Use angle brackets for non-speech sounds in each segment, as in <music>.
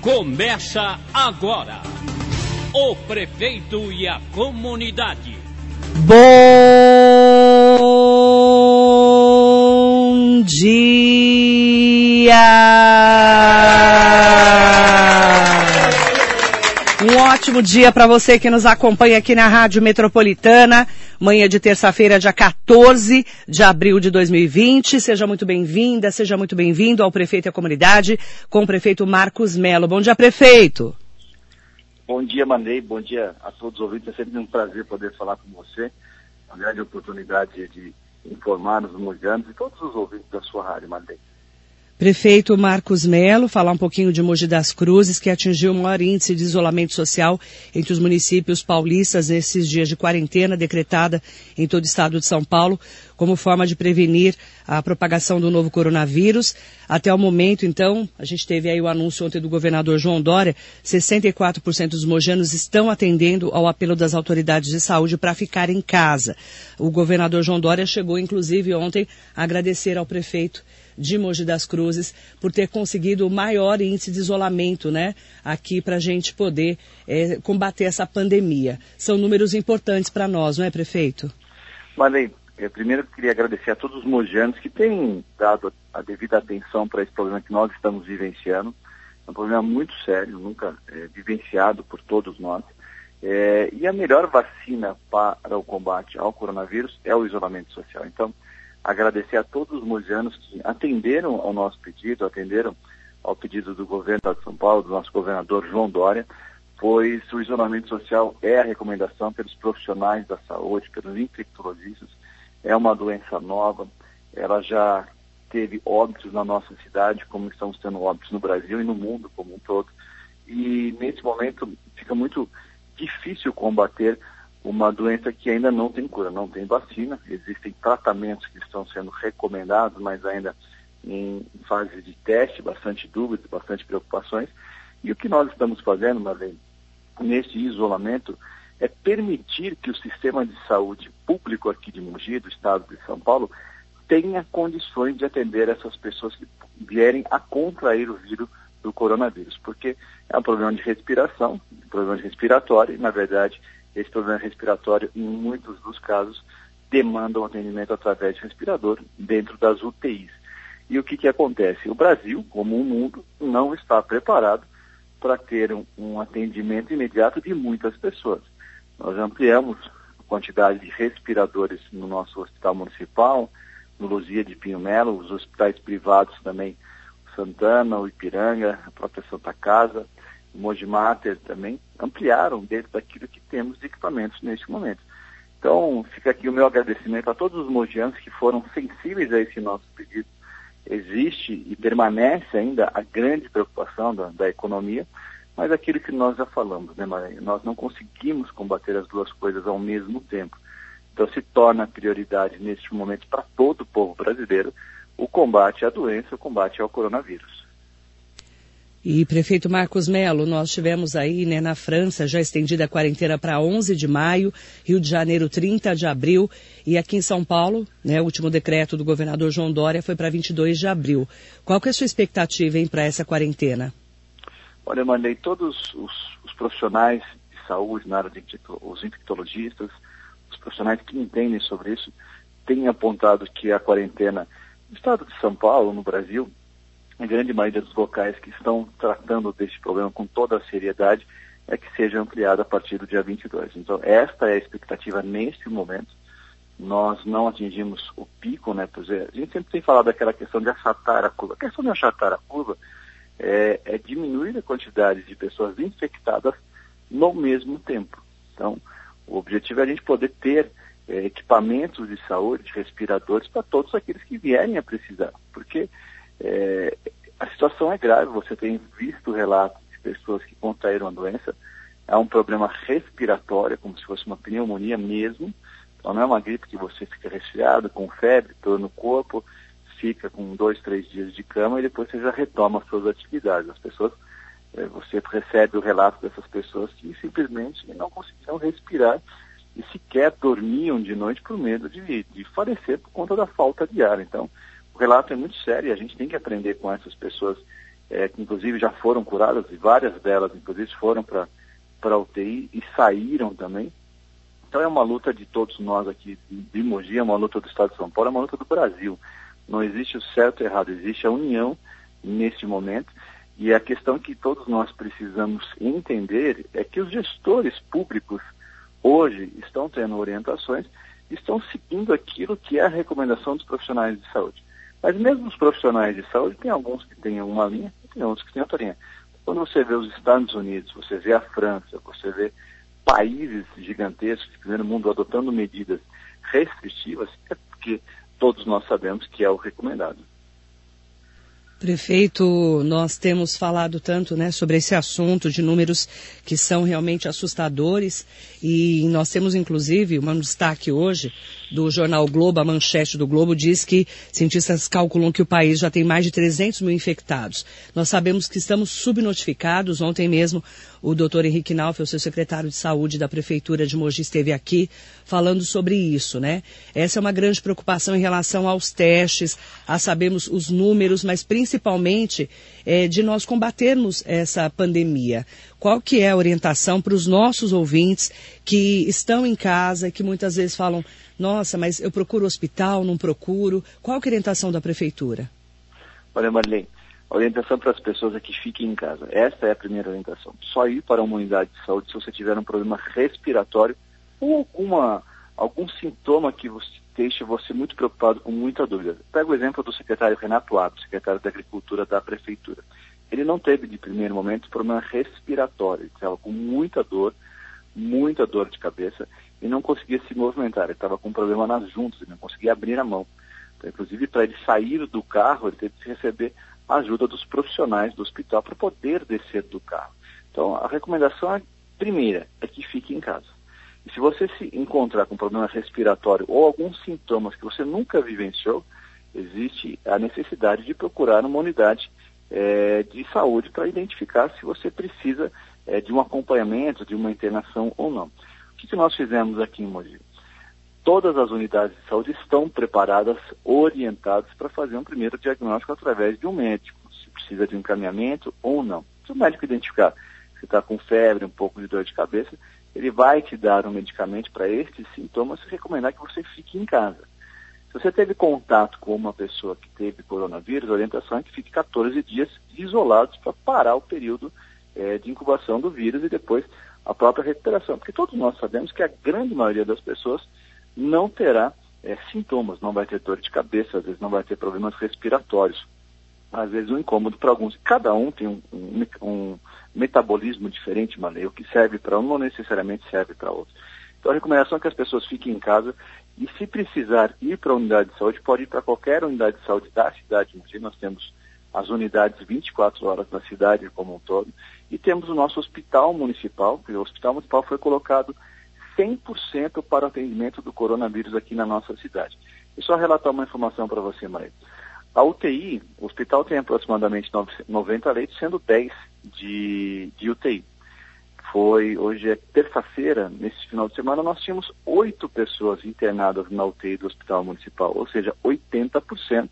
Começa agora. O prefeito e a comunidade. Bom dia! Ótimo dia para você que nos acompanha aqui na Rádio Metropolitana. Manhã de terça-feira, dia 14 de abril de 2020. Seja muito bem-vinda, seja muito bem-vindo ao prefeito e à comunidade com o prefeito Marcos Melo. Bom dia, prefeito. Bom dia, Mandei. Bom dia a todos os ouvintes. É sempre um prazer poder falar com você. Uma grande oportunidade de informar os mujanos e todos os ouvintes da sua rádio, Mandei. Prefeito Marcos Melo, falar um pouquinho de Mogi das Cruzes, que atingiu o maior índice de isolamento social entre os municípios paulistas nesses dias de quarentena decretada em todo o estado de São Paulo, como forma de prevenir a propagação do novo coronavírus. Até o momento, então, a gente teve aí o anúncio ontem do governador João Dória, 64% dos mojanos estão atendendo ao apelo das autoridades de saúde para ficar em casa. O governador João Dória chegou, inclusive, ontem a agradecer ao prefeito de Mogi das Cruzes por ter conseguido o maior índice de isolamento, né, aqui para a gente poder é, combater essa pandemia. São números importantes para nós, não é, prefeito? Marlene, eu primeiro queria agradecer a todos os mojanos que têm dado a devida atenção para esse problema que nós estamos vivenciando. É um problema muito sério, nunca é, vivenciado por todos nós. É, e a melhor vacina para o combate ao coronavírus é o isolamento social. Então, agradecer a todos os mogianos que atenderam ao nosso pedido, atenderam ao pedido do governo de São Paulo, do nosso governador João Dória, pois o isolamento social é a recomendação pelos profissionais da saúde, pelos infectologistas. É uma doença nova, ela já teve óbitos na nossa cidade, como estamos tendo óbitos no Brasil e no mundo como um todo. E nesse momento fica muito difícil combater uma doença que ainda não tem cura, não tem vacina. Existem tratamentos que estão sendo recomendados, mas ainda em fase de teste, bastante dúvidas, bastante preocupações. E o que nós estamos fazendo, Marlene, nesse isolamento, é permitir que o sistema de saúde público aqui de Mogi, do estado de São Paulo, tenha condições de atender essas pessoas que vierem a contrair o vírus do coronavírus, porque é um problema de respiração, um problema respiratório, e na verdade esse problema respiratório, em muitos dos casos, demandam atendimento através de respirador dentro das UTIs. E o que, que acontece? O Brasil, como o mundo, não está preparado para ter um, um atendimento imediato de muitas pessoas. Nós ampliamos a quantidade de respiradores no nosso hospital municipal, no Luzia de Pinho Melo, os hospitais privados também, Santana, o Ipiranga, a própria Santa Casa, Mojimater também ampliaram dentro daquilo que temos de equipamentos neste momento. Então, fica aqui o meu agradecimento a todos os mojianos que foram sensíveis a esse nosso pedido. Existe e permanece ainda a grande preocupação da, da economia, mas aquilo que nós já falamos, né, Maria? Nós não conseguimos combater as duas coisas ao mesmo tempo. Então, se torna prioridade neste momento para todo o povo brasileiro o combate à doença, o combate ao coronavírus. E prefeito Marcos Melo, nós tivemos aí, né, na França, já estendida a quarentena para 11 de maio, Rio de Janeiro 30 de abril, e aqui em São Paulo, né, o último decreto do governador João Dória foi para 22 de abril. Qual que é a sua expectativa, para essa quarentena? Olha, mandei todos os, os, profissionais de saúde na área de os infectologistas, os profissionais que entendem sobre isso, têm apontado que a quarentena no estado de São Paulo, no Brasil, a grande maioria dos locais que estão tratando deste problema com toda a seriedade é que seja ampliada a partir do dia 22. Então, esta é a expectativa neste momento. Nós não atingimos o pico, né? Pois é, a gente sempre tem falado daquela questão de achatar a curva. A questão de achatar a curva é, é diminuir a quantidade de pessoas infectadas no mesmo tempo. Então, o objetivo é a gente poder ter é, equipamentos de saúde, respiradores para todos aqueles que vierem a precisar. Porque é, a situação é grave, você tem visto relatos de pessoas que contraíram a doença, é um problema respiratório, como se fosse uma pneumonia mesmo, então não é uma gripe que você fica resfriado, com febre, dor no corpo, fica com dois, três dias de cama e depois você já retoma as suas atividades. As pessoas, é, você recebe o relato dessas pessoas que simplesmente não conseguiam respirar e sequer dormiam de noite por medo de, de falecer por conta da falta de ar. Então, o relato é muito sério e a gente tem que aprender com essas pessoas é, que inclusive já foram curadas e várias delas inclusive foram para para UTI e saíram também. Então é uma luta de todos nós aqui de Mogi, é uma luta do Estado de São Paulo, é uma luta do Brasil. Não existe o certo e errado, existe a união neste momento. E a questão que todos nós precisamos entender é que os gestores públicos hoje estão tendo orientações, estão seguindo aquilo que é a recomendação dos profissionais de saúde. Mas mesmo os profissionais de saúde, tem alguns que têm uma linha, tem outros que têm outra linha. Quando você vê os Estados Unidos, você vê a França, você vê países gigantescos de primeiro mundo adotando medidas restritivas, é porque todos nós sabemos que é o recomendado. Prefeito, nós temos falado tanto né, sobre esse assunto de números que são realmente assustadores e nós temos inclusive um destaque hoje do jornal Globo, a manchete do Globo diz que cientistas calculam que o país já tem mais de 300 mil infectados. Nós sabemos que estamos subnotificados. Ontem mesmo o doutor Henrique Nauf, o seu secretário de saúde da Prefeitura de Mogi, esteve aqui falando sobre isso, né? Essa é uma grande preocupação em relação aos testes, a sabermos os números, mas principalmente é, de nós combatermos essa pandemia. Qual que é a orientação para os nossos ouvintes que estão em casa, que muitas vezes falam, nossa, mas eu procuro hospital, não procuro. Qual que é a orientação da Prefeitura? Olha, Marlene, a orientação para as pessoas é que fiquem em casa. Esta é a primeira orientação. Só ir para uma unidade de saúde se você tiver um problema respiratório ou alguma, algum sintoma que você deixe você muito preocupado, com muita dúvida. Pega o exemplo do secretário Renato Abdo, secretário da Agricultura da Prefeitura. Ele não teve, de primeiro momento, problema respiratório. Ele estava com muita dor, muita dor de cabeça e não conseguia se movimentar. Ele estava com um problema nas juntas, ele não conseguia abrir a mão. Então, inclusive, para ele sair do carro, ele teve que receber ajuda dos profissionais do hospital para poder descer do carro. Então, a recomendação é, primeira é que fique em casa. E se você se encontrar com problema respiratório ou alguns sintomas que você nunca vivenciou, existe a necessidade de procurar uma unidade é, de saúde para identificar se você precisa é, de um acompanhamento, de uma internação ou não. O que, que nós fizemos aqui em Mogi? todas as unidades de saúde estão preparadas, orientadas para fazer um primeiro diagnóstico através de um médico, se precisa de um encaminhamento ou não. Se o médico identificar que está com febre, um pouco de dor de cabeça, ele vai te dar um medicamento para estes sintomas e recomendar que você fique em casa. Se você teve contato com uma pessoa que teve coronavírus, a orientação é que fique 14 dias isolados para parar o período é, de incubação do vírus e depois a própria recuperação. Porque todos nós sabemos que a grande maioria das pessoas não terá é, sintomas, não vai ter dor de cabeça, às vezes não vai ter problemas respiratórios, às vezes um incômodo para alguns. Cada um tem um, um, um metabolismo diferente, Malê. O que serve para um não necessariamente serve para outro. Então a recomendação é que as pessoas fiquem em casa e se precisar ir para a unidade de saúde, pode ir para qualquer unidade de saúde da cidade. Nós temos as unidades 24 horas na cidade como um todo e temos o nosso hospital municipal, que o hospital municipal foi colocado 100% para o atendimento do coronavírus aqui na nossa cidade. E só relatar uma informação para você, Maria. A UTI, o hospital tem aproximadamente 90 leitos, sendo 10 de, de UTI. Foi, hoje é terça-feira, nesse final de semana, nós tínhamos oito pessoas internadas na UTI do Hospital Municipal, ou seja, 80%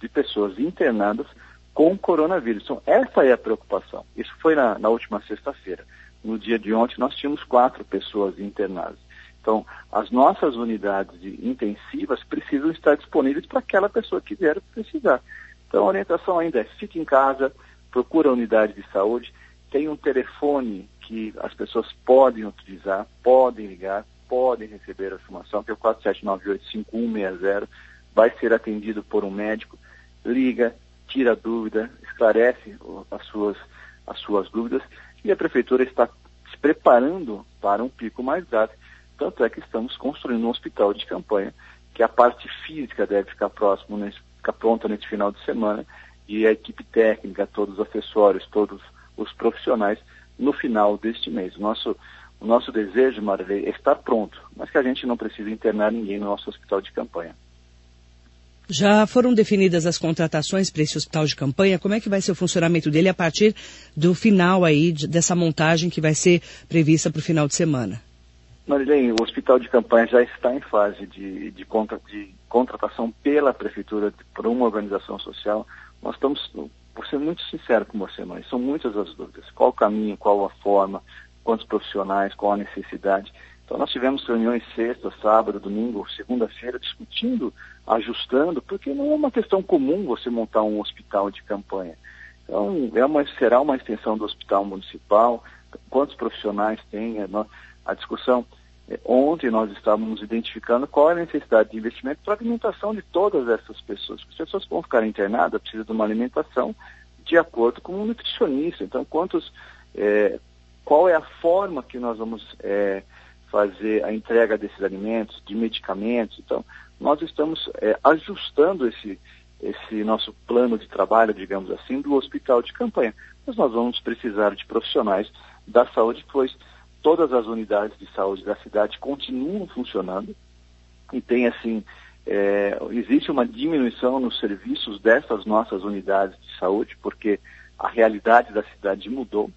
de pessoas internadas com coronavírus. Então, essa é a preocupação. Isso foi na, na última sexta-feira. No dia de ontem, nós tínhamos quatro pessoas internadas. Então, as nossas unidades intensivas precisam estar disponíveis para aquela pessoa que vier precisar. Então, a orientação ainda é fique em casa, procura a unidade de saúde, tem um telefone que as pessoas podem utilizar, podem ligar, podem receber a informação, que é o 47985160, vai ser atendido por um médico, liga, tira a dúvida, esclarece as suas, as suas dúvidas e a prefeitura está se preparando para um pico mais grave. Tanto é que estamos construindo um hospital de campanha, que a parte física deve ficar próximo, nesse, ficar pronta nesse final de semana, e a equipe técnica, todos os acessórios, todos os profissionais, no final deste mês. Nosso, o nosso desejo, Marilei, é estar pronto, mas que a gente não precise internar ninguém no nosso hospital de campanha. Já foram definidas as contratações para esse hospital de campanha? Como é que vai ser o funcionamento dele a partir do final aí dessa montagem que vai ser prevista para o final de semana? Marilene, o hospital de campanha já está em fase de, de, contra, de contratação pela prefeitura por uma organização social. Nós estamos, por ser muito sincero com você, mas são muitas as dúvidas. Qual o caminho, qual a forma, quantos profissionais, qual a necessidade. Então nós tivemos reuniões sexta, sábado, domingo, segunda-feira, discutindo, ajustando, porque não é uma questão comum você montar um hospital de campanha. Então é uma, será uma extensão do hospital municipal, quantos profissionais tem, é, a discussão é, ontem nós estávamos identificando qual é a necessidade de investimento para alimentação de todas essas pessoas. As pessoas que vão ficar internadas precisam de uma alimentação de acordo com um nutricionista. Então, quantos, é, qual é a forma que nós vamos é, fazer a entrega desses alimentos, de medicamentos? Então, nós estamos é, ajustando esse, esse nosso plano de trabalho, digamos assim, do hospital de campanha. Mas nós vamos precisar de profissionais da saúde, pois todas as unidades de saúde da cidade continuam funcionando e tem assim é, existe uma diminuição nos serviços dessas nossas unidades de saúde porque a realidade da cidade mudou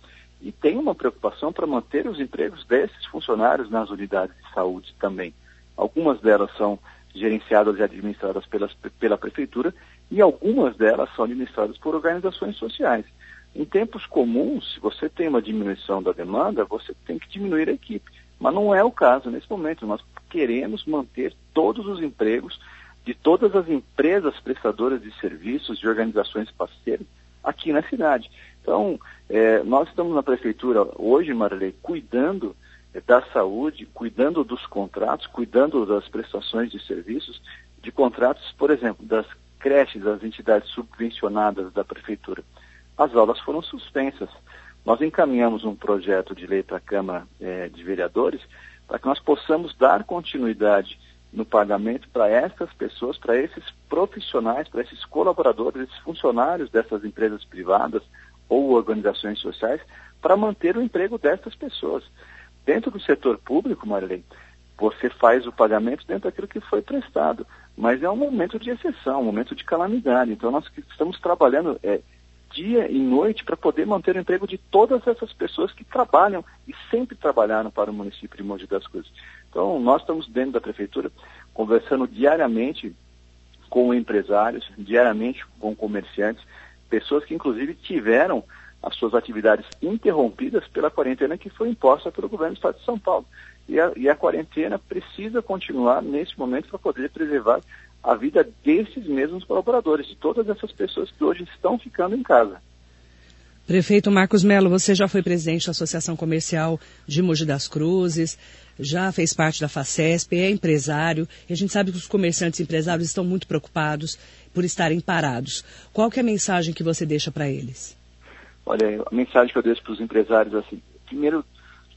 e tem uma preocupação para manter os empregos desses funcionários nas unidades de saúde também. Algumas delas são gerenciadas e administradas pelas, pela prefeitura e algumas delas são administradas por organizações sociais. Em tempos comuns, se você tem uma diminuição da demanda, você tem que diminuir a equipe. Mas não é o caso nesse momento. Nós queremos manter todos os empregos de todas as empresas prestadoras de serviços de organizações parceiras aqui na cidade. Então, é, nós estamos na prefeitura hoje, Marilei, cuidando é, da saúde, cuidando dos contratos, cuidando das prestações de serviços, de contratos, por exemplo, das creches, das entidades subvencionadas da prefeitura as aulas foram suspensas. Nós encaminhamos um projeto de lei para a Câmara é, de Vereadores para que nós possamos dar continuidade no pagamento para essas pessoas, para esses profissionais, para esses colaboradores, esses funcionários dessas empresas privadas ou organizações sociais, para manter o emprego dessas pessoas. Dentro do setor público, Marilene, você faz o pagamento dentro daquilo que foi prestado, mas é um momento de exceção, um momento de calamidade. Então, nós estamos trabalhando é, dia e noite para poder manter o emprego de todas essas pessoas que trabalham e sempre trabalharam para o município de Mogi das Cruzes. Então, nós estamos dentro da prefeitura conversando diariamente com empresários, diariamente com comerciantes, pessoas que inclusive tiveram as suas atividades interrompidas pela quarentena que foi imposta pelo governo do Estado de São Paulo. E a, e a quarentena precisa continuar nesse momento para poder preservar a vida desses mesmos colaboradores, de todas essas pessoas que hoje estão ficando em casa. Prefeito Marcos Melo, você já foi presidente da Associação Comercial de Mogi das Cruzes, já fez parte da FACESP, é empresário, e a gente sabe que os comerciantes e empresários estão muito preocupados por estarem parados. Qual que é a mensagem que você deixa para eles? Olha, a mensagem que eu deixo para os empresários é assim, primeiro,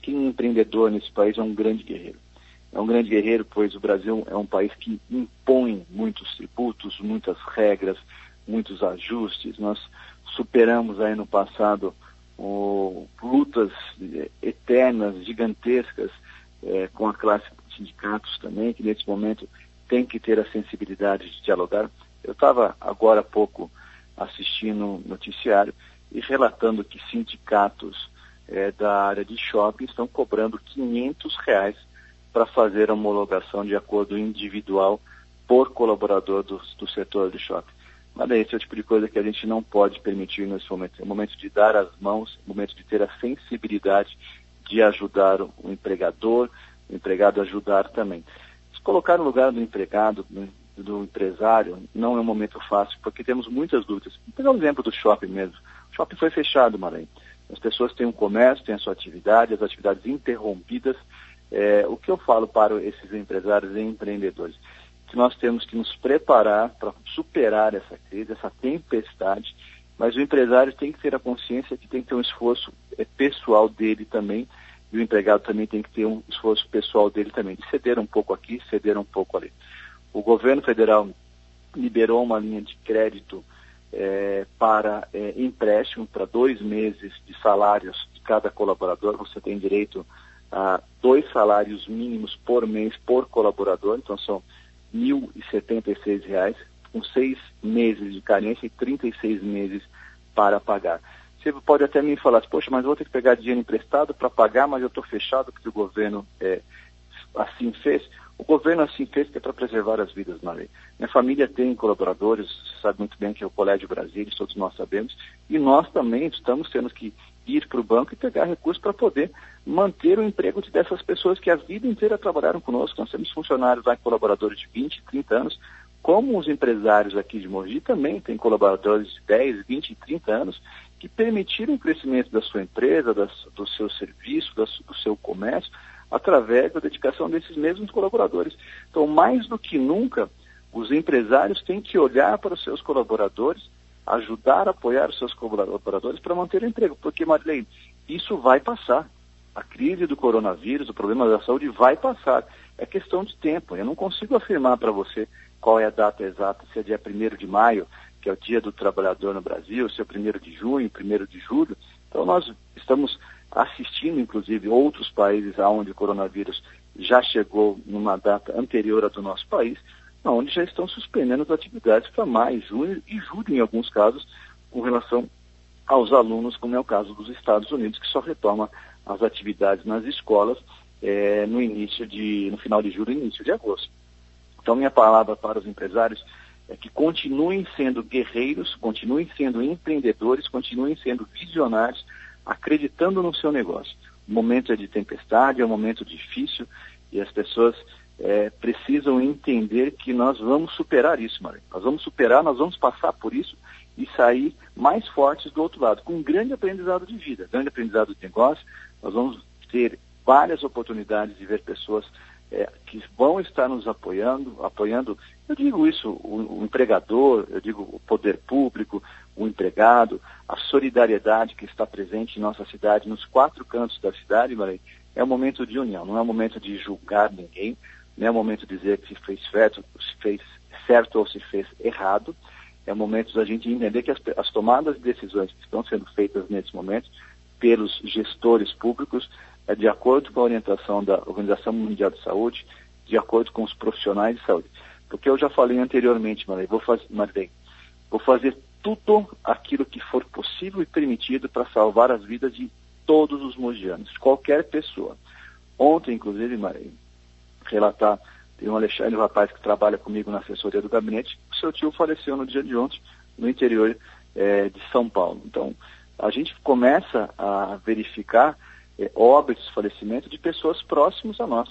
que um empreendedor nesse país é um grande guerreiro é um grande guerreiro, pois o Brasil é um país que impõe muitos tributos, muitas regras, muitos ajustes. Nós superamos aí no passado oh, lutas eternas, gigantescas, eh, com a classe de sindicatos também, que nesse momento tem que ter a sensibilidade de dialogar. Eu estava agora há pouco assistindo um noticiário e relatando que sindicatos eh, da área de shopping estão cobrando 500 reais para fazer a homologação de acordo individual por colaborador do, do setor de shopping. Mas esse é o tipo de coisa que a gente não pode permitir nesse momento. É o momento de dar as mãos, é o momento de ter a sensibilidade de ajudar o empregador, o empregado ajudar também. Se colocar no lugar do empregado, do empresário, não é um momento fácil, porque temos muitas dúvidas. Vou pegar o exemplo do shopping mesmo. O shopping foi fechado, Maranhão. As pessoas têm um comércio, têm a sua atividade, as atividades interrompidas, é, o que eu falo para esses empresários e empreendedores? Que nós temos que nos preparar para superar essa crise, essa tempestade, mas o empresário tem que ter a consciência que tem que ter um esforço é, pessoal dele também, e o empregado também tem que ter um esforço pessoal dele também, de ceder um pouco aqui, ceder um pouco ali. O governo federal liberou uma linha de crédito é, para é, empréstimo para dois meses de salários de cada colaborador. Você tem direito a dois salários mínimos por mês por colaborador, então são R$ 1.076, com seis meses de carência e 36 meses para pagar. Você pode até me falar, poxa, mas vou ter que pegar dinheiro emprestado para pagar, mas eu estou fechado porque o governo é, assim fez, o governo assim fez que é para preservar as vidas, Maria. Minha família tem colaboradores, você sabe muito bem que é o Colégio Brasília, todos nós sabemos, e nós também estamos tendo que ir para o banco e pegar recursos para poder manter o emprego dessas pessoas que a vida inteira trabalharam conosco. Nós temos funcionários lá, colaboradores de 20, 30 anos, como os empresários aqui de Mogi também têm colaboradores de 10, 20, 30 anos, que permitiram o crescimento da sua empresa, das, do seu serviço, das, do seu comércio, através da dedicação desses mesmos colaboradores. Então, mais do que nunca, os empresários têm que olhar para os seus colaboradores, ajudar a apoiar os seus colaboradores para manter o emprego, porque, Marilene, isso vai passar. A crise do coronavírus, o problema da saúde vai passar. É questão de tempo. Eu não consigo afirmar para você qual é a data exata, se é dia 1 de maio, que é o dia do trabalhador no Brasil, se é 1 de junho, 1 de julho. Então, nós estamos assistindo, inclusive, outros países onde o coronavírus já chegou numa data anterior à do nosso país, onde já estão suspendendo as atividades para maio, junho e julho, em alguns casos, com relação aos alunos, como é o caso dos Estados Unidos, que só retoma as atividades nas escolas é, no início de, no final de julho e início de agosto. Então, minha palavra para os empresários é que continuem sendo guerreiros, continuem sendo empreendedores, continuem sendo visionários, acreditando no seu negócio. O momento é de tempestade, é um momento difícil e as pessoas é, precisam entender que nós vamos superar isso, Maria. Nós vamos superar, nós vamos passar por isso e sair mais fortes do outro lado, com um grande aprendizado de vida, grande aprendizado de negócio. Nós vamos ter várias oportunidades de ver pessoas é, que vão estar nos apoiando, apoiando, eu digo isso, o, o, empregador, eu digo o poder público, o empregado, a solidariedade que está presente em nossa cidade, nos quatro cantos da cidade, Maria, é um momento de união, não é um momento de julgar ninguém, não é um momento de dizer que se fez certo, se fez certo ou se fez errado, é um momento da gente entender que as, as tomadas de decisões que estão sendo feitas nesse momento pelos gestores públicos é de acordo com a orientação da Organização Mundial de Saúde, de acordo com os profissionais de saúde. Porque eu já falei anteriormente, Marley, vou, faz, Marley, vou fazer tudo aquilo que for possível e permitido para salvar as vidas de todos os mogianos, qualquer pessoa. Ontem, inclusive, Marley, relatar, tem um Alexandre, um rapaz que trabalha comigo na assessoria do gabinete, o seu tio faleceu no dia de ontem, no interior é, de São Paulo. Então, a gente começa a verificar é, óbitos, falecimento de pessoas próximas a nós.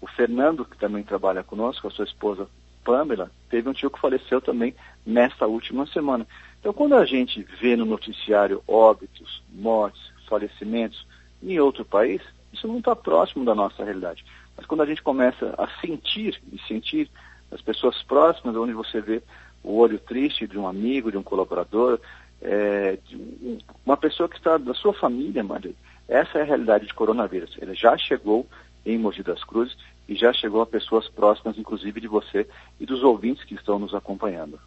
O Fernando, que também trabalha conosco, a sua esposa Pamela, teve um tio que faleceu também nesta última semana. Então, quando a gente vê no noticiário óbitos, mortes, falecimentos em outro país, isso não está próximo da nossa realidade. Mas quando a gente começa a sentir e sentir as pessoas próximas, onde você vê o olho triste de um amigo, de um colaborador, é, uma pessoa que está da sua família, Maria, essa é a realidade de coronavírus. Ele já chegou em Mogi das Cruzes e já chegou a pessoas próximas, inclusive de você e dos ouvintes que estão nos acompanhando.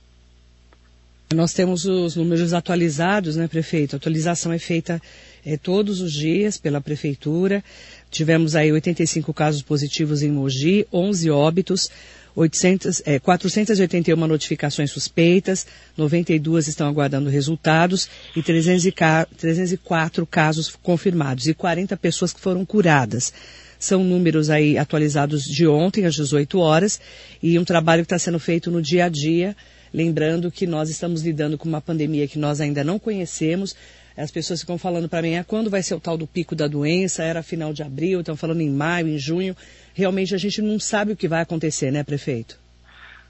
Nós temos os números atualizados, né, prefeito? A atualização é feita é, todos os dias pela prefeitura. Tivemos aí 85 casos positivos em Mogi, 11 óbitos, 800, é, 481 notificações suspeitas, 92 estão aguardando resultados e 304 casos confirmados e 40 pessoas que foram curadas. São números aí atualizados de ontem às 18 horas e um trabalho que está sendo feito no dia a dia, lembrando que nós estamos lidando com uma pandemia que nós ainda não conhecemos, as pessoas ficam falando para mim, ah, quando vai ser o tal do pico da doença? Era final de abril, estão falando em maio, em junho. Realmente a gente não sabe o que vai acontecer, né, prefeito?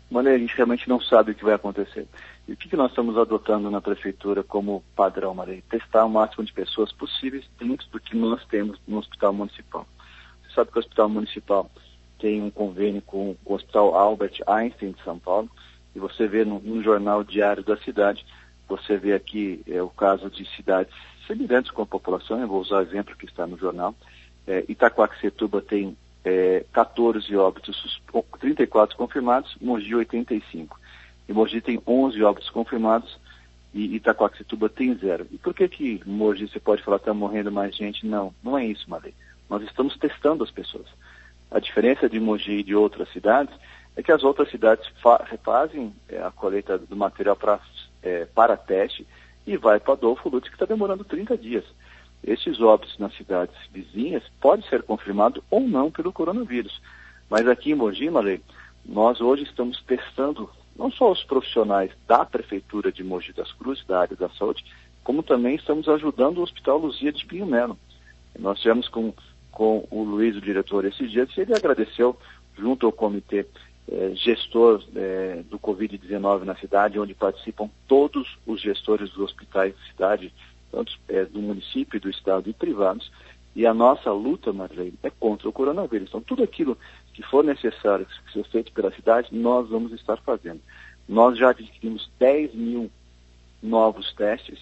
Mané, a gente realmente não sabe o que vai acontecer. E o que, que nós estamos adotando na prefeitura como padrão, Maria? Testar o máximo de pessoas possíveis dentro do que nós temos no hospital municipal. Você sabe que o hospital municipal tem um convênio com o Hospital Albert Einstein de São Paulo, e você vê no, no jornal diário da cidade você vê aqui é, o caso de cidades semelhantes com a população, eu vou usar o exemplo que está no jornal. É, Itaquaquecetuba tem é, 14 óbitos, 34 confirmados, Mogi 85. E Mogi tem 11 óbitos confirmados e Itaquaquecetuba tem zero. E por que que Mogi, você pode falar, está morrendo mais gente? Não, não é isso, Malê. Nós estamos testando as pessoas. A diferença de Mogi e de outras cidades é que as outras cidades fazem é, a coleta do material para é, para teste e vai para Adolfo Lutz, que está demorando 30 dias. Esses óbitos nas cidades vizinhas pode ser confirmado ou não pelo coronavírus. Mas aqui em Mogi, Marley, nós hoje estamos testando não só os profissionais da Prefeitura de Mogi das Cruzes, da área da saúde, como também estamos ajudando o Hospital Luzia de Pinho Melo. Nós tivemos com, com o Luiz, o diretor, esses dias, e ele agradeceu, junto ao comitê gestor eh, do Covid-19 na cidade, onde participam todos os gestores dos hospitais da cidade, tanto eh, do município, do estado e privados, e a nossa luta, Marlene, é contra o coronavírus. Então, tudo aquilo que for necessário que seja feito pela cidade, nós vamos estar fazendo. Nós já adquirimos 10 mil novos testes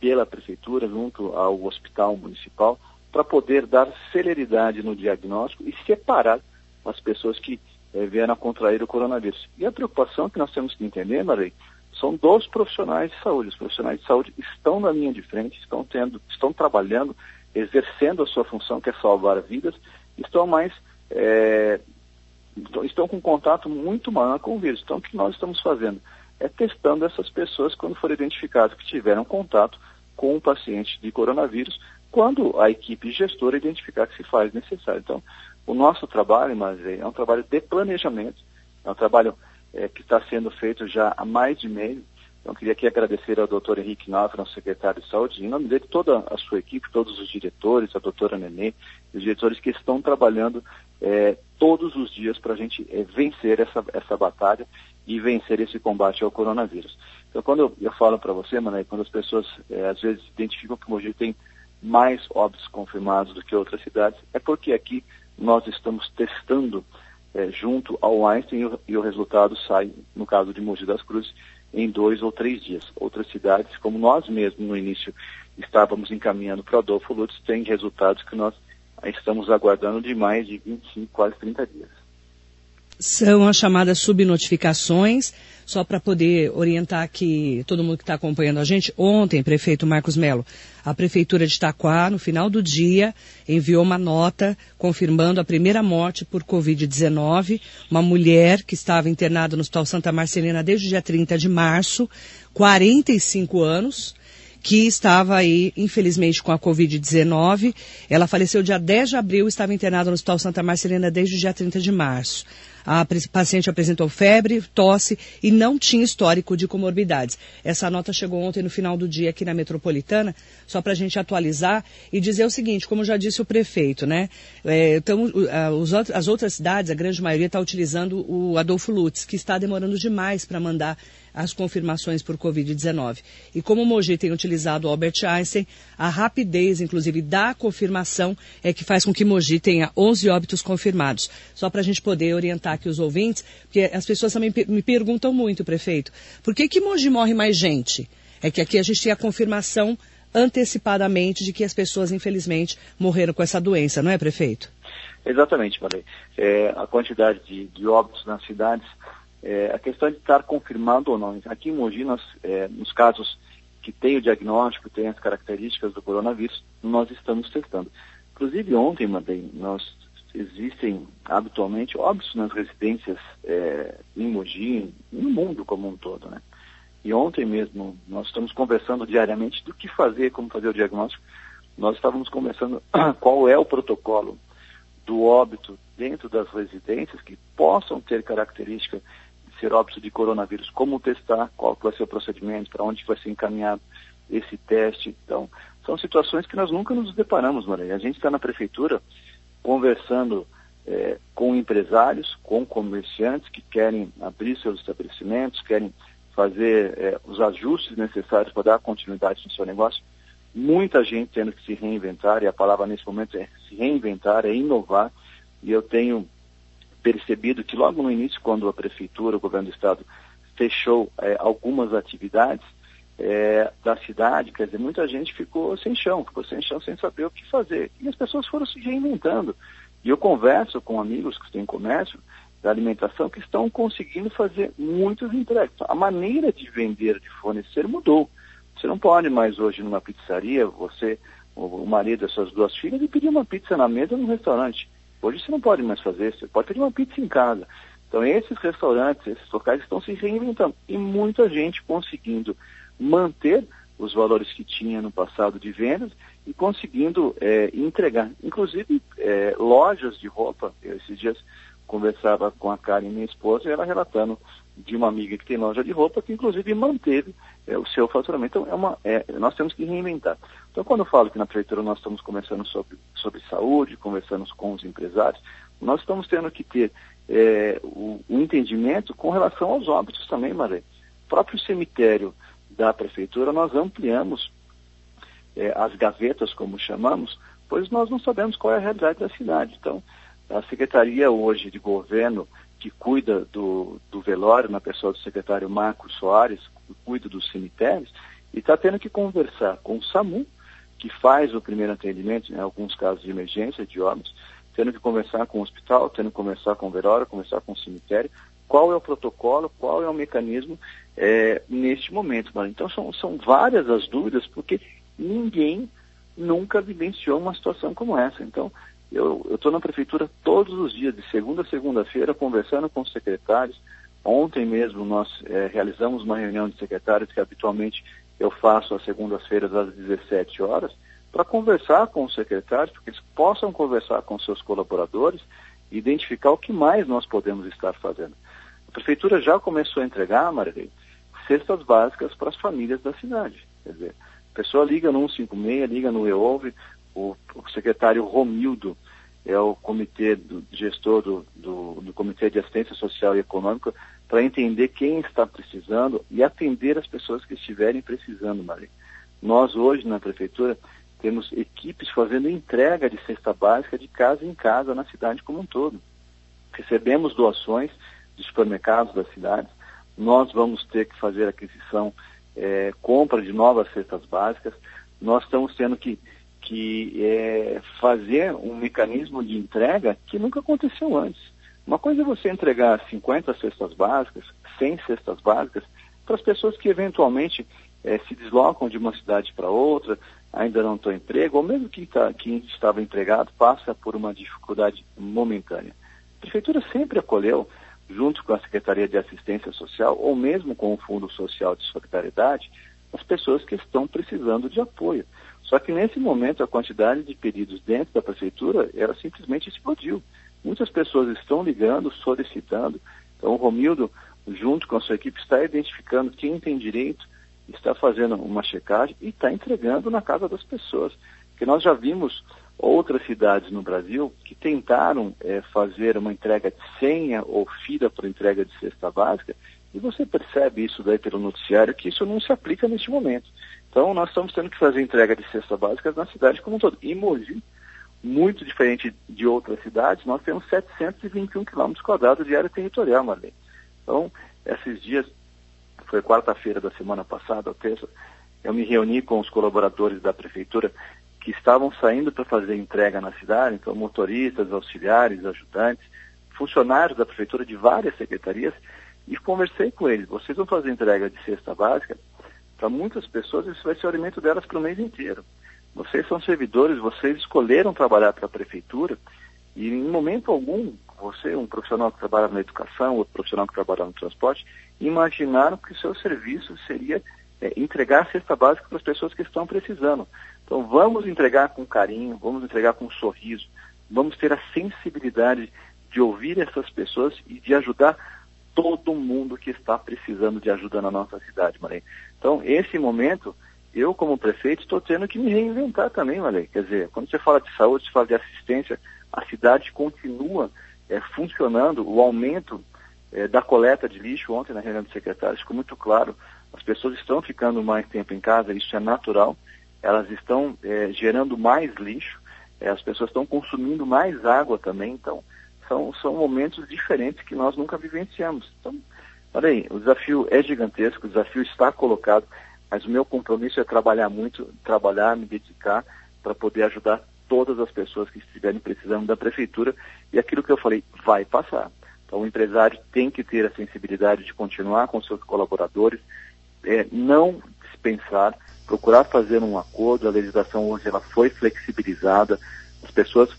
pela prefeitura junto ao hospital municipal para poder dar celeridade no diagnóstico e separar as pessoas que eh, vieram a contrair o coronavírus. E a preocupação que nós temos que entender, Marei, são dos profissionais de saúde. Os profissionais de saúde estão na linha de frente, estão tendo, estão trabalhando, exercendo a sua função, que é salvar vidas, estão mais é, estão com contato muito maior com o vírus. Então, o que nós estamos fazendo? É testando essas pessoas quando for identificado que tiveram contato com um paciente de coronavírus, quando a equipe gestora identificar que se faz necessário. Então, o nosso trabalho, mas é um trabalho de planejamento, é um trabalho é, que está sendo feito já há mais de mês. Então, queria aqui agradecer ao doutor Henrique Nava, nosso secretário de saúde, em nome dele, toda a sua equipe, todos os diretores, a doutora Nenê, os diretores que estão trabalhando é, todos os dias para a gente é, vencer essa, essa batalha e vencer esse combate ao coronavírus. Então, quando eu, eu falo para você, Mané, quando as pessoas é, às vezes identificam que o Mogi tem mais óbitos confirmados do que outras cidades, é porque aqui nós estamos testando é, junto ao Einstein e o, e o, resultado sai, no caso de Mogi das Cruzes, em dois ou três dias. Outras cidades, como nós mesmos no início estávamos encaminhando para Adolfo Lutz, têm resultados que nós estamos aguardando de mais de 25, quase 30 dias. São as chamadas subnotificações, só para poder orientar aqui todo mundo que está acompanhando a gente. Ontem, prefeito Marcos Melo, a Prefeitura de Itaquá, no final do dia, enviou uma nota confirmando a primeira morte por Covid-19, uma mulher que estava internada no Hospital Santa Marcelina desde o dia 30 de março, 45 anos, que estava aí, infelizmente, com a Covid-19. Ela faleceu dia 10 de abril, estava internada no Hospital Santa Marcelina desde o dia 30 de março. A paciente apresentou febre, tosse e não tinha histórico de comorbidades. Essa nota chegou ontem no final do dia aqui na metropolitana, só para a gente atualizar e dizer o seguinte, como já disse o prefeito, né? É, então, as outras cidades, a grande maioria, está utilizando o Adolfo Lutz, que está demorando demais para mandar as confirmações por Covid-19. E como o Mogi tem utilizado o Albert Einstein, a rapidez, inclusive, da confirmação é que faz com que Mogi tenha 11 óbitos confirmados. Só para a gente poder orientar aqui os ouvintes, porque as pessoas também me perguntam muito, prefeito, por que que Mogi morre mais gente? É que aqui a gente tem a confirmação antecipadamente de que as pessoas, infelizmente, morreram com essa doença, não é, prefeito? Exatamente, Marley. É, a quantidade de, de óbitos nas cidades é, a questão de estar confirmado ou não. Aqui em Mogi, nós, é, nos casos que tem o diagnóstico, tem as características do coronavírus, nós estamos testando. Inclusive ontem, Madei, nós existem habitualmente óbitos nas residências é, em Mogi, no mundo como um todo, né? E ontem mesmo, nós estamos conversando diariamente do que fazer, como fazer o diagnóstico. Nós estávamos conversando <clears throat> qual é o protocolo do óbito dentro das residências que possam ter característica ser óbito de coronavírus, como testar, qual vai ser o procedimento, para onde vai ser encaminhado esse teste. Então, são situações que nós nunca nos deparamos, Maria. A gente está na prefeitura conversando é, com empresários, com comerciantes que querem abrir seus estabelecimentos, querem fazer é, os ajustes necessários para dar continuidade no seu negócio. Muita gente tendo que se reinventar, e a palavra nesse momento é se reinventar, é inovar, e eu tenho percebido que logo no início, quando a prefeitura, o governo do estado fechou é, algumas atividades é, da cidade, quer dizer, muita gente ficou sem chão, ficou sem chão sem saber o que fazer. E as pessoas foram se reinventando. E eu converso com amigos que têm comércio da alimentação que estão conseguindo fazer muitos entregas. A maneira de vender, de fornecer mudou. Você não pode mais hoje numa pizzaria, você, o marido e suas duas filhas, e pedir uma pizza na mesa num restaurante. Hoje você não pode mais fazer, você pode pedir uma pizza em casa. Então esses restaurantes, esses locais estão se reinventando e muita gente conseguindo manter os valores que tinha no passado de vendas e conseguindo é, entregar. Inclusive é, lojas de roupa, eu, esses dias conversava com a Karen, minha esposa, e ela relatando de uma amiga que tem loja de roupa, que inclusive manteve é, o seu faturamento. Então, é uma, é, nós temos que reinventar. Então, quando eu falo que na prefeitura nós estamos conversando sobre, sobre saúde, conversando com os empresários, nós estamos tendo que ter é, o, o, entendimento com relação aos óbitos também, Maré. O próprio cemitério da prefeitura, nós ampliamos é, as gavetas, como chamamos, pois nós não sabemos qual é a realidade da cidade. Então, a Secretaria hoje de Governo, que cuida do, do velório, na pessoa do secretário Marcos Soares, que cuida dos cemitérios, e está tendo que conversar com o SAMU, que faz o primeiro atendimento em alguns casos de emergência, de óbitos, tendo que conversar com o hospital, tendo que conversar com o velório, conversar com o cemitério, qual é o protocolo, qual é o mecanismo é, neste momento. Então são, são várias as dúvidas, porque ninguém nunca vivenciou uma situação como essa. Então, eu estou na prefeitura todos os dias, de segunda a segunda-feira, conversando com os secretários. Ontem mesmo nós é, realizamos uma reunião de secretários que habitualmente eu faço às segundas-feiras às 17 horas, para conversar com os secretários, para que eles possam conversar com seus colaboradores e identificar o que mais nós podemos estar fazendo. A prefeitura já começou a entregar, Marilei, cestas básicas para as famílias da cidade. Quer dizer, a pessoa liga no 156, liga no EOV, o, o secretário Romildo é o comitê do, gestor do, do, do, Comitê de Assistência Social e Econômica para entender quem está precisando e atender as pessoas que estiverem precisando, Maria. Nós hoje na prefeitura temos equipes fazendo entrega de cesta básica de casa em casa na cidade como um todo. Recebemos doações de supermercados da cidade, nós vamos ter que fazer aquisição, é, compra de novas cestas básicas, nós estamos tendo que que é fazer um mecanismo de entrega que nunca aconteceu antes. Uma coisa é você entregar 50 cestas básicas, 100 cestas básicas, para as pessoas que eventualmente é, se deslocam de uma cidade para outra, ainda não estão emprego, ou mesmo que, tá, que estava empregado passa por uma dificuldade momentânea. A Prefeitura sempre acolheu, junto com a Secretaria de Assistência Social, ou mesmo com o Fundo Social de Solidariedade, as pessoas que estão precisando de apoio. Só que nesse momento a quantidade de pedidos dentro da prefeitura, ela simplesmente explodiu. Muitas pessoas estão ligando, solicitando. Então o Romildo, junto com a sua equipe, está identificando quem tem direito, está fazendo uma checagem e está entregando na casa das pessoas. Porque nós já vimos outras cidades no Brasil que tentaram é, fazer uma entrega de senha ou fila para entrega de cesta básica, e você percebe isso daí pelo noticiário que isso não se aplica neste momento. Então, nós estamos tendo que fazer entrega de cestas básicas na cidade como um todo. E Mogi, muito diferente de outras cidades, nós temos 721 quilômetros quadrados de área territorial, Marlene. Então, esses dias, foi quarta-feira da semana passada, terça, eu me reuni com os colaboradores da prefeitura que estavam saindo para fazer entrega na cidade, então motoristas, auxiliares, ajudantes, funcionários da prefeitura de várias secretarias, e conversei com eles. Vocês vão fazer entrega de cesta básica? Para muitas pessoas, isso vai ser o alimento delas para o mês inteiro. Vocês são servidores, vocês escolheram trabalhar para a prefeitura e em momento algum, você, um profissional que trabalha na educação, outro profissional que trabalha no transporte, imaginaram que o seu serviço seria é, entregar a cesta básica para as pessoas que estão precisando. Então vamos entregar com carinho, vamos entregar com um sorriso, vamos ter a sensibilidade de ouvir essas pessoas e de ajudar todo mundo que está precisando de ajuda na nossa cidade, Marém. Então, esse momento, eu como prefeito estou tendo que me reinventar também, Marém. Quer dizer, quando você fala de saúde, você fala de assistência, a cidade continua é, funcionando, o aumento é, da coleta de lixo ontem na reunião de secretários ficou muito claro, as pessoas estão ficando mais tempo em casa, isso é natural, elas estão é, gerando mais lixo, é, as pessoas estão consumindo mais água também, então são, são momentos diferentes que nós nunca vivenciamos. Então, olha aí, o desafio é gigantesco, o desafio está colocado, mas o meu compromisso é trabalhar muito, trabalhar, me dedicar para poder ajudar todas as pessoas que estiverem precisando da prefeitura e aquilo que eu falei vai passar. Então o empresário tem que ter a sensibilidade de continuar com seus colaboradores, é, não dispensar, procurar fazer um acordo. A legislação hoje ela foi flexibilizada, as pessoas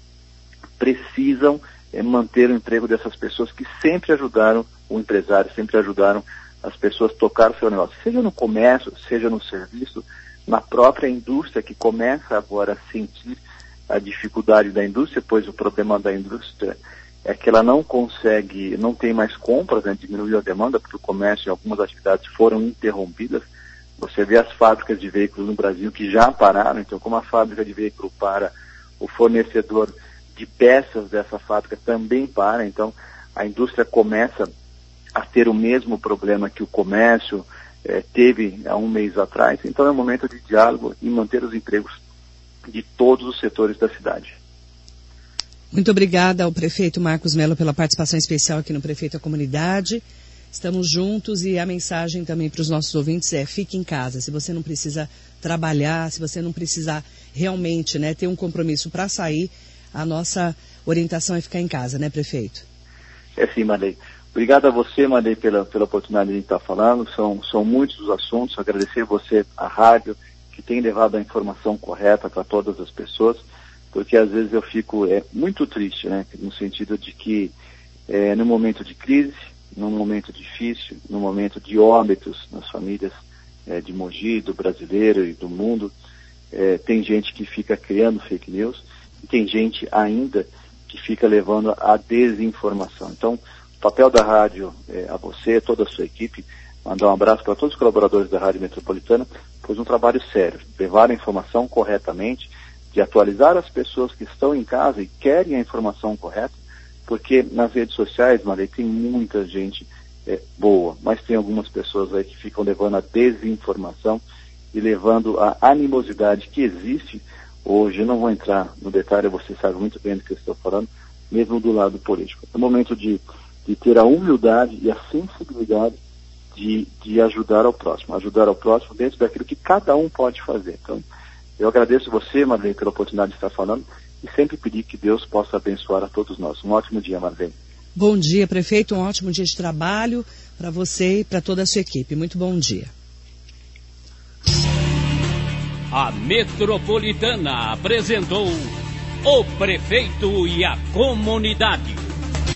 precisam é, manter o emprego dessas pessoas que sempre ajudaram o empresário, sempre ajudaram as pessoas tocar o seu negócio, seja no comércio, seja no serviço, na própria indústria que começa agora a sentir a dificuldade da indústria, pois o problema da indústria é que ela não consegue, não tem mais compras, né, diminuiu a demanda, porque o comércio e algumas atividades foram interrompidas. Você vê as fábricas de veículos no Brasil que já pararam, então como a fábrica de veículo para, o fornecedor de peças dessa fábrica também para, então a indústria começa a ter o mesmo problema que o comércio eh, teve há um mês atrás, então é um momento de diálogo e manter os empregos de todos os setores da cidade. Muito obrigada ao prefeito Marcos Melo pela participação especial aqui no Prefeito da Comunidade. Estamos juntos e a mensagem também para os nossos ouvintes é fique em casa. Se você não precisa trabalhar, se você não precisar realmente né, ter um compromisso para sair, a nossa orientação é ficar em casa, né, prefeito? É sim, Marley. Obrigado a você, Marley, pela, pela oportunidade de estar falando. São, são muitos os assuntos. Agradecer você, a rádio, que tem levado a informação correta para todas as pessoas porque às vezes eu fico é, muito triste, né, no sentido de que é, no momento de crise, num momento difícil, no momento de óbitos nas famílias é, de Mogi, do brasileiro e do mundo, é, tem gente que fica criando fake news e tem gente ainda que fica levando a desinformação. Então, papel da rádio, é, a você, toda a sua equipe, mandar um abraço para todos os colaboradores da Rádio Metropolitana, pois um trabalho sério, levar a informação corretamente, de atualizar as pessoas que estão em casa e querem a informação correta, porque nas redes sociais, Maria, tem muita gente é, boa, mas tem algumas pessoas aí que ficam levando a desinformação e levando a animosidade que existe hoje. Eu não vou entrar no detalhe, você sabe muito bem do que eu estou falando, mesmo do lado político. É momento de, de ter a humildade e a sensibilidade de, de ajudar ao próximo, ajudar ao próximo dentro daquilo que cada um pode fazer. Então, eu agradeço você, Marlene, pela oportunidade de estar falando e sempre pedir que Deus possa abençoar a todos nós. Um ótimo dia, Marlene. Bom dia, prefeito. Um ótimo dia de trabalho para você e para toda a sua equipe. Muito bom dia. A Metropolitana apresentou o prefeito e a comunidade.